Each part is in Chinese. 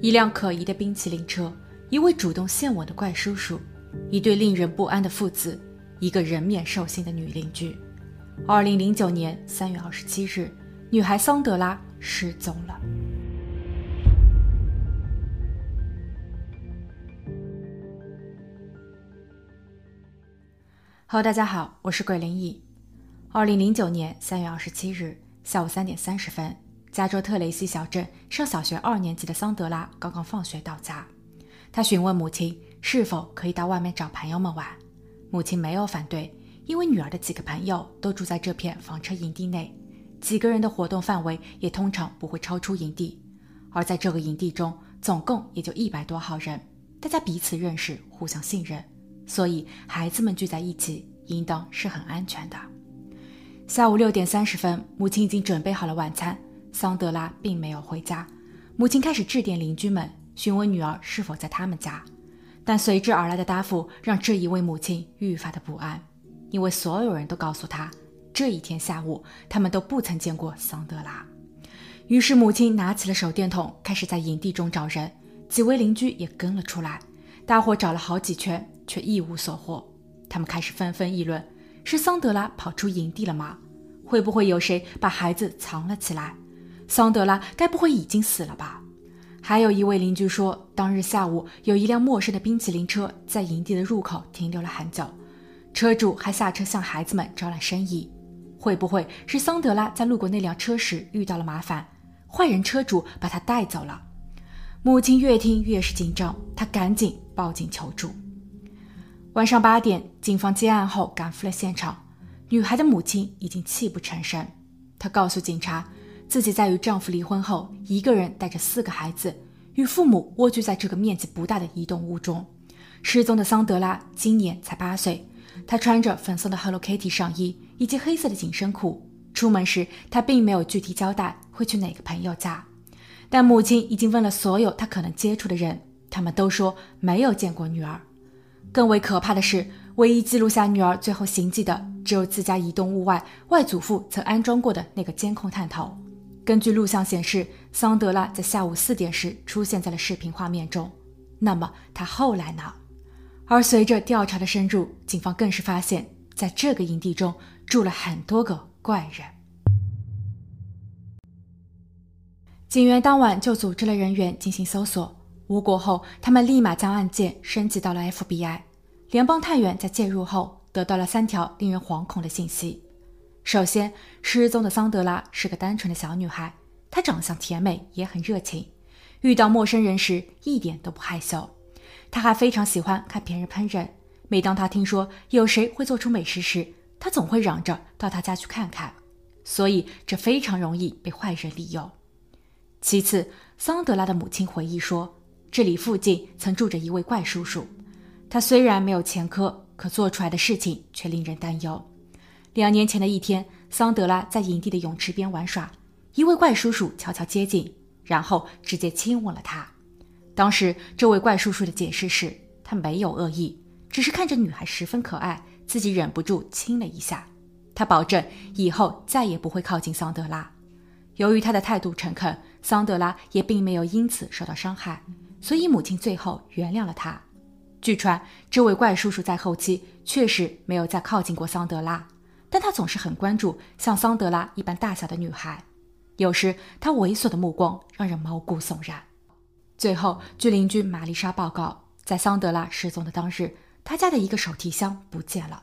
一辆可疑的冰淇淋车，一位主动献吻的怪叔叔，一对令人不安的父子，一个人面兽心的女邻居。二零零九年三月二十七日，女孩桑德拉失踪了。Hello，大家好，我是鬼灵异。二零零九年三月二十七日下午三点三十分，加州特雷西小镇上小学二年级的桑德拉刚刚放学到家，她询问母亲是否可以到外面找朋友们玩。母亲没有反对，因为女儿的几个朋友都住在这片房车营地内，几个人的活动范围也通常不会超出营地。而在这个营地中，总共也就一百多号人，大家彼此认识，互相信任。所以，孩子们聚在一起，应当是很安全的。下午六点三十分，母亲已经准备好了晚餐。桑德拉并没有回家，母亲开始致电邻居们，询问女儿是否在他们家。但随之而来的答复让这一位母亲愈发的不安，因为所有人都告诉她，这一天下午他们都不曾见过桑德拉。于是，母亲拿起了手电筒，开始在营地中找人。几位邻居也跟了出来，大伙找了好几圈。却一无所获，他们开始纷纷议论：是桑德拉跑出营地了吗？会不会有谁把孩子藏了起来？桑德拉该不会已经死了吧？还有一位邻居说，当日下午有一辆陌生的冰淇淋车在营地的入口停留了很久，车主还下车向孩子们招揽生意。会不会是桑德拉在路过那辆车时遇到了麻烦，坏人车主把他带走了？母亲越听越是紧张，她赶紧报警求助。晚上八点，警方接案后赶赴了现场。女孩的母亲已经泣不成声。她告诉警察，自己在与丈夫离婚后，一个人带着四个孩子，与父母蜗居在这个面积不大的移动屋中。失踪的桑德拉今年才八岁，她穿着粉色的 Hello Kitty 上衣以及黑色的紧身裤。出门时，她并没有具体交代会去哪个朋友家，但母亲已经问了所有她可能接触的人，他们都说没有见过女儿。更为可怕的是，唯一记录下女儿最后行迹的，只有自家移动屋外外祖父曾安装过的那个监控探头。根据录像显示，桑德拉在下午四点时出现在了视频画面中。那么她后来呢？而随着调查的深入，警方更是发现，在这个营地中住了很多个怪人。警员当晚就组织了人员进行搜索。无果后，他们立马将案件升级到了 FBI。联邦探员在介入后，得到了三条令人惶恐的信息。首先，失踪的桑德拉是个单纯的小女孩，她长相甜美，也很热情，遇到陌生人时一点都不害羞。她还非常喜欢看别人烹饪，每当她听说有谁会做出美食时，她总会嚷着到他家去看看。所以，这非常容易被坏人利用。其次，桑德拉的母亲回忆说。这里附近曾住着一位怪叔叔，他虽然没有前科，可做出来的事情却令人担忧。两年前的一天，桑德拉在营地的泳池边玩耍，一位怪叔叔悄悄接近，然后直接亲吻了她。当时，这位怪叔叔的解释是，他没有恶意，只是看着女孩十分可爱，自己忍不住亲了一下。他保证以后再也不会靠近桑德拉。由于他的态度诚恳，桑德拉也并没有因此受到伤害。所以母亲最后原谅了他。据传，这位怪叔叔在后期确实没有再靠近过桑德拉，但他总是很关注像桑德拉一般大小的女孩。有时他猥琐的目光让人毛骨悚然。最后，据邻居玛丽莎报告，在桑德拉失踪的当日，他家的一个手提箱不见了。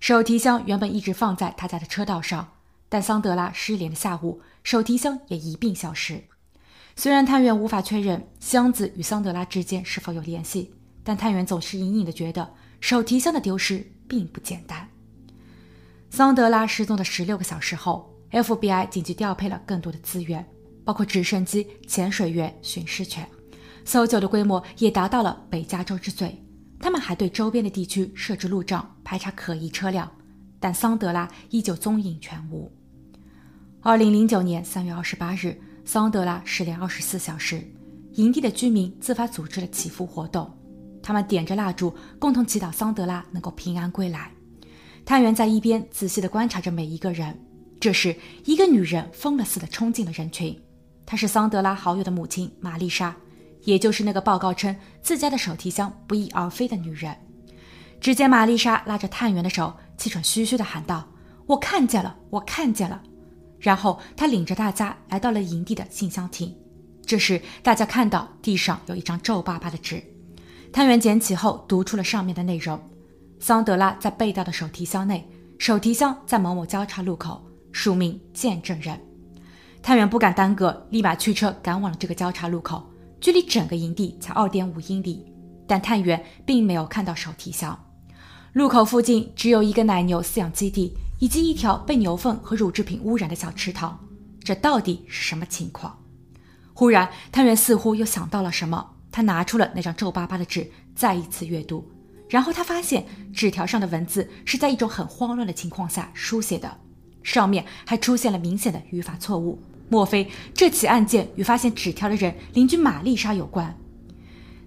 手提箱原本一直放在他家的车道上，但桑德拉失联的下午，手提箱也一并消失。虽然探员无法确认箱子与桑德拉之间是否有联系，但探员总是隐隐的觉得手提箱的丢失并不简单。桑德拉失踪的十六个小时后，FBI 紧急调配了更多的资源，包括直升机、潜水员、巡视犬，搜救的规模也达到了北加州之最。他们还对周边的地区设置路障，排查可疑车辆，但桑德拉依旧踪影全无。二零零九年三月二十八日。桑德拉失联二十四小时，营地的居民自发组织了祈福活动，他们点着蜡烛，共同祈祷桑德拉能够平安归来。探员在一边仔细地观察着每一个人。这时，一个女人疯了似的冲进了人群，她是桑德拉好友的母亲玛丽莎。也就是那个报告称自家的手提箱不翼而飞的女人。只见玛丽莎拉着探员的手，气喘吁吁地喊道：“我看见了，我看见了。”然后她领着大家来到了营地的信箱亭。这时，大家看到地上有一张皱巴巴的纸。探员捡起后，读出了上面的内容：桑德拉在被盗的手提箱内，手提箱在某某交叉路口，署名见证人。探员不敢耽搁，立马驱车赶往了这个交叉路口。距离整个营地才二点五英里，但探员并没有看到手提箱。路口附近只有一个奶牛饲养基地，以及一条被牛粪和乳制品污染的小池塘。这到底是什么情况？忽然，探员似乎又想到了什么，他拿出了那张皱巴巴的纸，再一次阅读。然后他发现纸条上的文字是在一种很慌乱的情况下书写的，上面还出现了明显的语法错误。莫非这起案件与发现纸条的人邻居玛丽莎有关？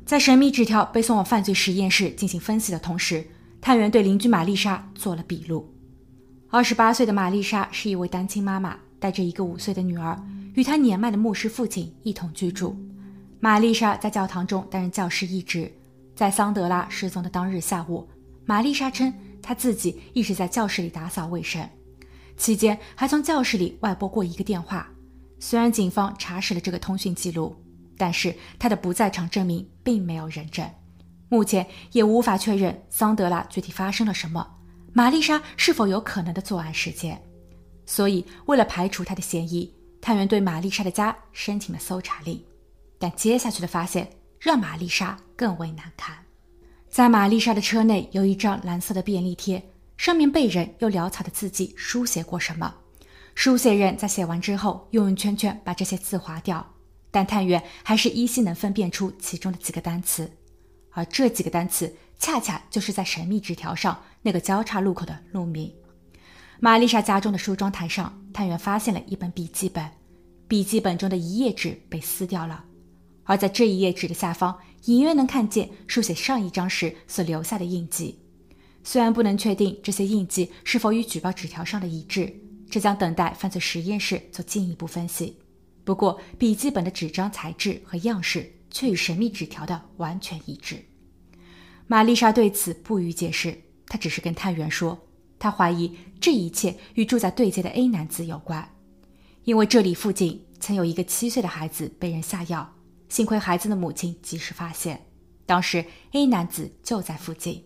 在神秘纸条被送往犯罪实验室进行分析的同时，探员对邻居玛丽莎做了笔录。二十八岁的玛丽莎是一位单亲妈妈，带着一个五岁的女儿，与她年迈的牧师父亲一同居住。玛丽莎在教堂中担任教师一职。在桑德拉失踪的当日下午，玛丽莎称她自己一直在教室里打扫卫生，期间还从教室里外拨过一个电话。虽然警方查实了这个通讯记录，但是她的不在场证明并没有人证，目前也无法确认桑德拉具体发生了什么，玛丽莎是否有可能的作案时间。所以，为了排除她的嫌疑，探员对玛丽莎的家申请了搜查令。但接下去的发现让玛丽莎更为难堪。在玛丽莎的车内有一张蓝色的便利贴，上面被人用潦草的字迹书写过什么。书写人在写完之后，又用圈圈把这些字划掉，但探员还是依稀能分辨出其中的几个单词，而这几个单词恰恰就是在神秘纸条上那个交叉路口的路名。玛丽莎家中的梳妆台上，探员发现了一本笔记本，笔记本中的一页纸被撕掉了，而在这一页纸的下方，隐约能看见书写上一章时所留下的印记。虽然不能确定这些印记是否与举报纸条上的一致。这将等待犯罪实验室做进一步分析。不过，笔记本的纸张材质和样式却与神秘纸条的完全一致。玛丽莎对此不予解释，她只是跟探员说，她怀疑这一切与住在对街的 A 男子有关，因为这里附近曾有一个七岁的孩子被人下药，幸亏孩子的母亲及时发现，当时 A 男子就在附近。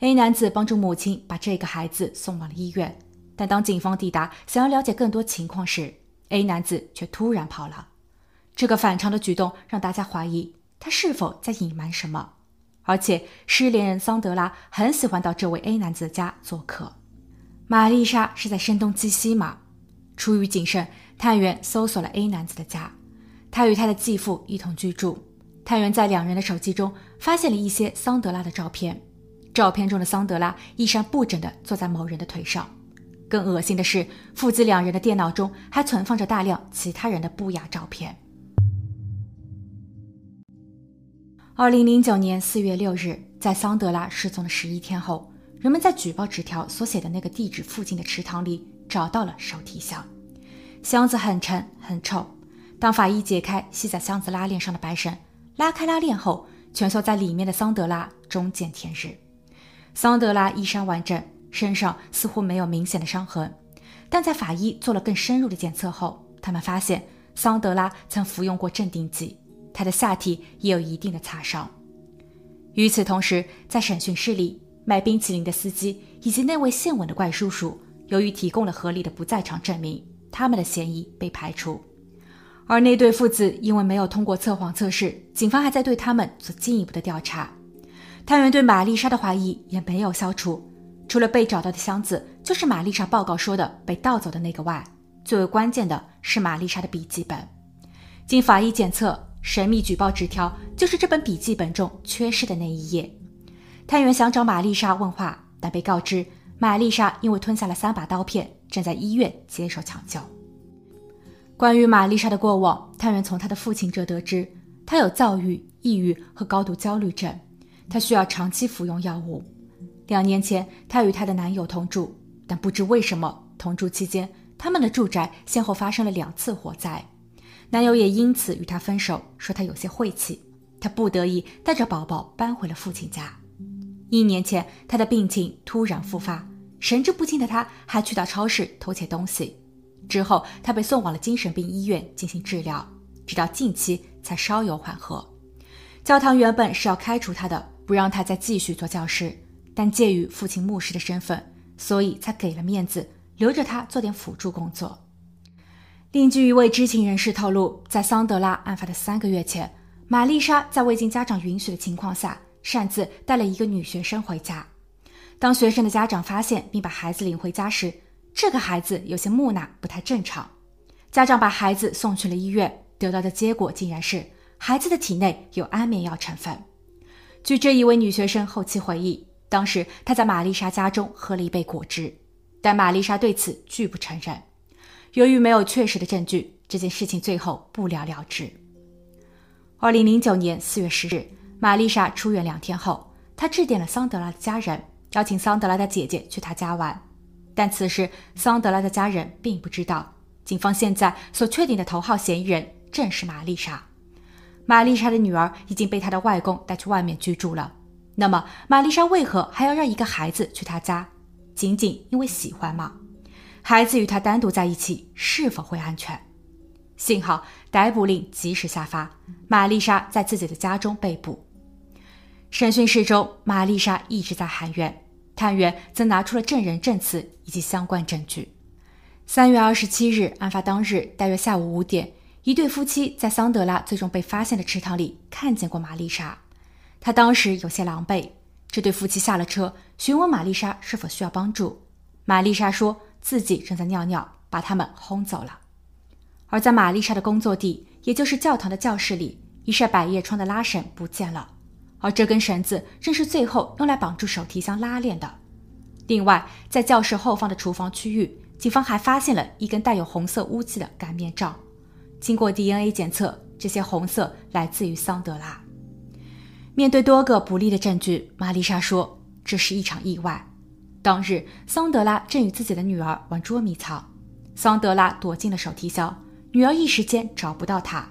A 男子帮助母亲把这个孩子送往了医院。但当警方抵达，想要了解更多情况时，A 男子却突然跑了。这个反常的举动让大家怀疑他是否在隐瞒什么。而且，失联人桑德拉很喜欢到这位 A 男子的家做客。玛丽莎是在声东击西吗？出于谨慎，探员搜索了 A 男子的家。他与他的继父一同居住。探员在两人的手机中发现了一些桑德拉的照片。照片中的桑德拉衣衫不整地坐在某人的腿上。更恶心的是，父子两人的电脑中还存放着大量其他人的不雅照片。二零零九年四月六日，在桑德拉失踪的十一天后，人们在举报纸条所写的那个地址附近的池塘里找到了手提箱，箱子很沉很臭。当法医解开系在箱子拉链上的白绳，拉开拉链后，蜷缩在里面的桑德拉终见天日。桑德拉衣衫完整。身上似乎没有明显的伤痕，但在法医做了更深入的检测后，他们发现桑德拉曾服用过镇定剂，他的下体也有一定的擦伤。与此同时，在审讯室里，卖冰淇淋的司机以及那位献吻的怪叔叔，由于提供了合理的不在场证明，他们的嫌疑被排除。而那对父子因为没有通过测谎测试，警方还在对他们做进一步的调查。探员对玛丽莎的怀疑也没有消除。除了被找到的箱子就是玛丽莎报告说的被盗走的那个外，最为关键的是玛丽莎的笔记本。经法医检测，神秘举报纸条就是这本笔记本中缺失的那一页。探员想找玛丽莎问话，但被告知玛丽莎因为吞下了三把刀片，正在医院接受抢救。关于玛丽莎的过往，探员从她的父亲这得知，她有躁郁、抑郁和高度焦虑症，她需要长期服用药物。两年前，她与她的男友同住，但不知为什么，同住期间，他们的住宅先后发生了两次火灾，男友也因此与她分手，说她有些晦气。她不得已带着宝宝搬回了父亲家。一年前，她的病情突然复发，神志不清的她还去到超市偷窃东西。之后，他被送往了精神病医院进行治疗，直到近期才稍有缓和。教堂原本是要开除他的，不让他再继续做教师，但介于父亲牧师的身份，所以才给了面子，留着他做点辅助工作。另据一位知情人士透露，在桑德拉案发的三个月前，玛丽莎在未经家长允许的情况下，擅自带了一个女学生回家。当学生的家长发现并把孩子领回家时，这个孩子有些木讷，不太正常。家长把孩子送去了医院，得到的结果竟然是孩子的体内有安眠药成分。据这一位女学生后期回忆，当时她在玛丽莎家中喝了一杯果汁，但玛丽莎对此拒不承认。由于没有确实的证据，这件事情最后不了了之。二零零九年四月十日，玛丽莎出院两天后，她致电了桑德拉的家人，邀请桑德拉的姐姐去她家玩。但此时，桑德拉的家人并不知道，警方现在所确定的头号嫌疑人正是玛丽莎。玛丽莎的女儿已经被她的外公带去外面居住了。那么，玛丽莎为何还要让一个孩子去她家？仅仅因为喜欢吗？孩子与她单独在一起是否会安全？幸好逮捕令及时下发，玛丽莎在自己的家中被捕。审讯室中，玛丽莎一直在喊冤，探员则拿出了证人证词以及相关证据。三月二十七日，案发当日大约下午五点，一对夫妻在桑德拉最终被发现的池塘里看见过玛丽莎。她当时有些狼狈。这对夫妻下了车，询问玛丽莎是否需要帮助。玛丽莎说。自己正在尿尿，把他们轰走了。而在玛丽莎的工作地，也就是教堂的教室里，一扇百叶窗的拉绳不见了，而这根绳子正是最后用来绑住手提箱拉链的。另外，在教室后方的厨房区域，警方还发现了一根带有红色污迹的擀面杖。经过 DNA 检测，这些红色来自于桑德拉。面对多个不利的证据，玛丽莎说：“这是一场意外。”当日，桑德拉正与自己的女儿玩捉迷藏，桑德拉躲进了手提箱，女儿一时间找不到她。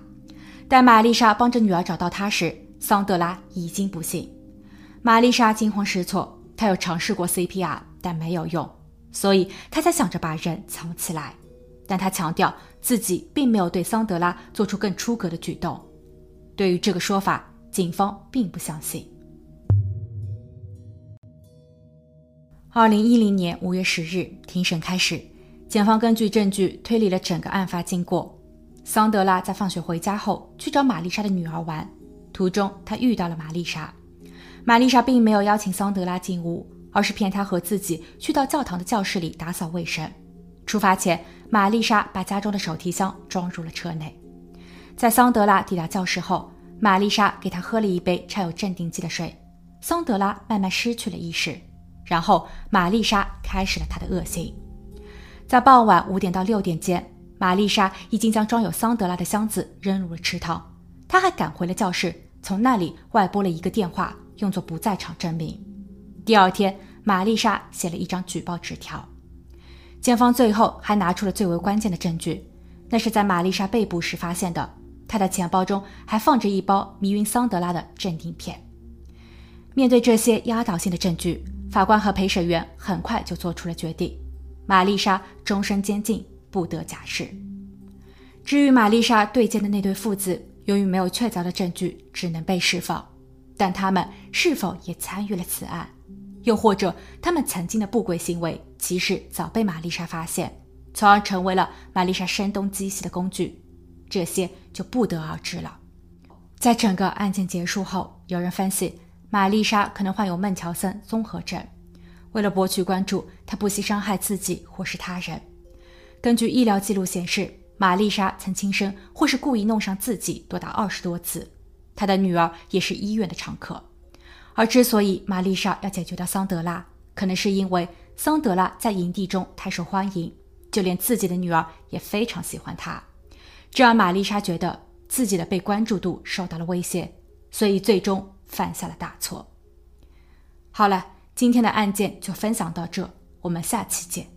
待玛丽莎帮着女儿找到她时，桑德拉已经不幸。玛丽莎惊慌失措，她有尝试过 CPR，但没有用，所以她才想着把人藏起来。但她强调自己并没有对桑德拉做出更出格的举动。对于这个说法，警方并不相信。二零一零年五月十日，庭审开始，检方根据证据推理了整个案发经过。桑德拉在放学回家后去找玛丽莎的女儿玩，途中他遇到了玛丽莎。玛丽莎并没有邀请桑德拉进屋，而是骗他和自己去到教堂的教室里打扫卫生。出发前，玛丽莎把家中的手提箱装入了车内。在桑德拉抵达教室后，玛丽莎给他喝了一杯掺有镇定剂的水，桑德拉慢慢失去了意识。然后，玛丽莎开始了她的恶行。在傍晚五点到六点间，玛丽莎已经将装有桑德拉的箱子扔入了池塘。她还赶回了教室，从那里外拨了一个电话，用作不在场证明。第二天，玛丽莎写了一张举报纸条。检方最后还拿出了最为关键的证据，那是在玛丽莎被捕时发现的。她的钱包中还放着一包迷晕桑德拉的镇定片。面对这些压倒性的证据，法官和陪审员很快就做出了决定：玛丽莎终身监禁，不得假释。至于玛丽莎对接的那对父子，由于没有确凿的证据，只能被释放。但他们是否也参与了此案？又或者他们曾经的不轨行为，其实早被玛丽莎发现，从而成为了玛丽莎声东击西的工具？这些就不得而知了。在整个案件结束后，有人分析。玛丽莎可能患有孟乔森综合症，为了博取关注，她不惜伤害自己或是他人。根据医疗记录显示，玛丽莎曾轻生或是故意弄伤自己多达二十多次。她的女儿也是医院的常客。而之所以玛丽莎要解决掉桑德拉，可能是因为桑德拉在营地中太受欢迎，就连自己的女儿也非常喜欢她。这让玛丽莎觉得自己的被关注度受到了威胁，所以最终。犯下了大错。好了，今天的案件就分享到这，我们下期见。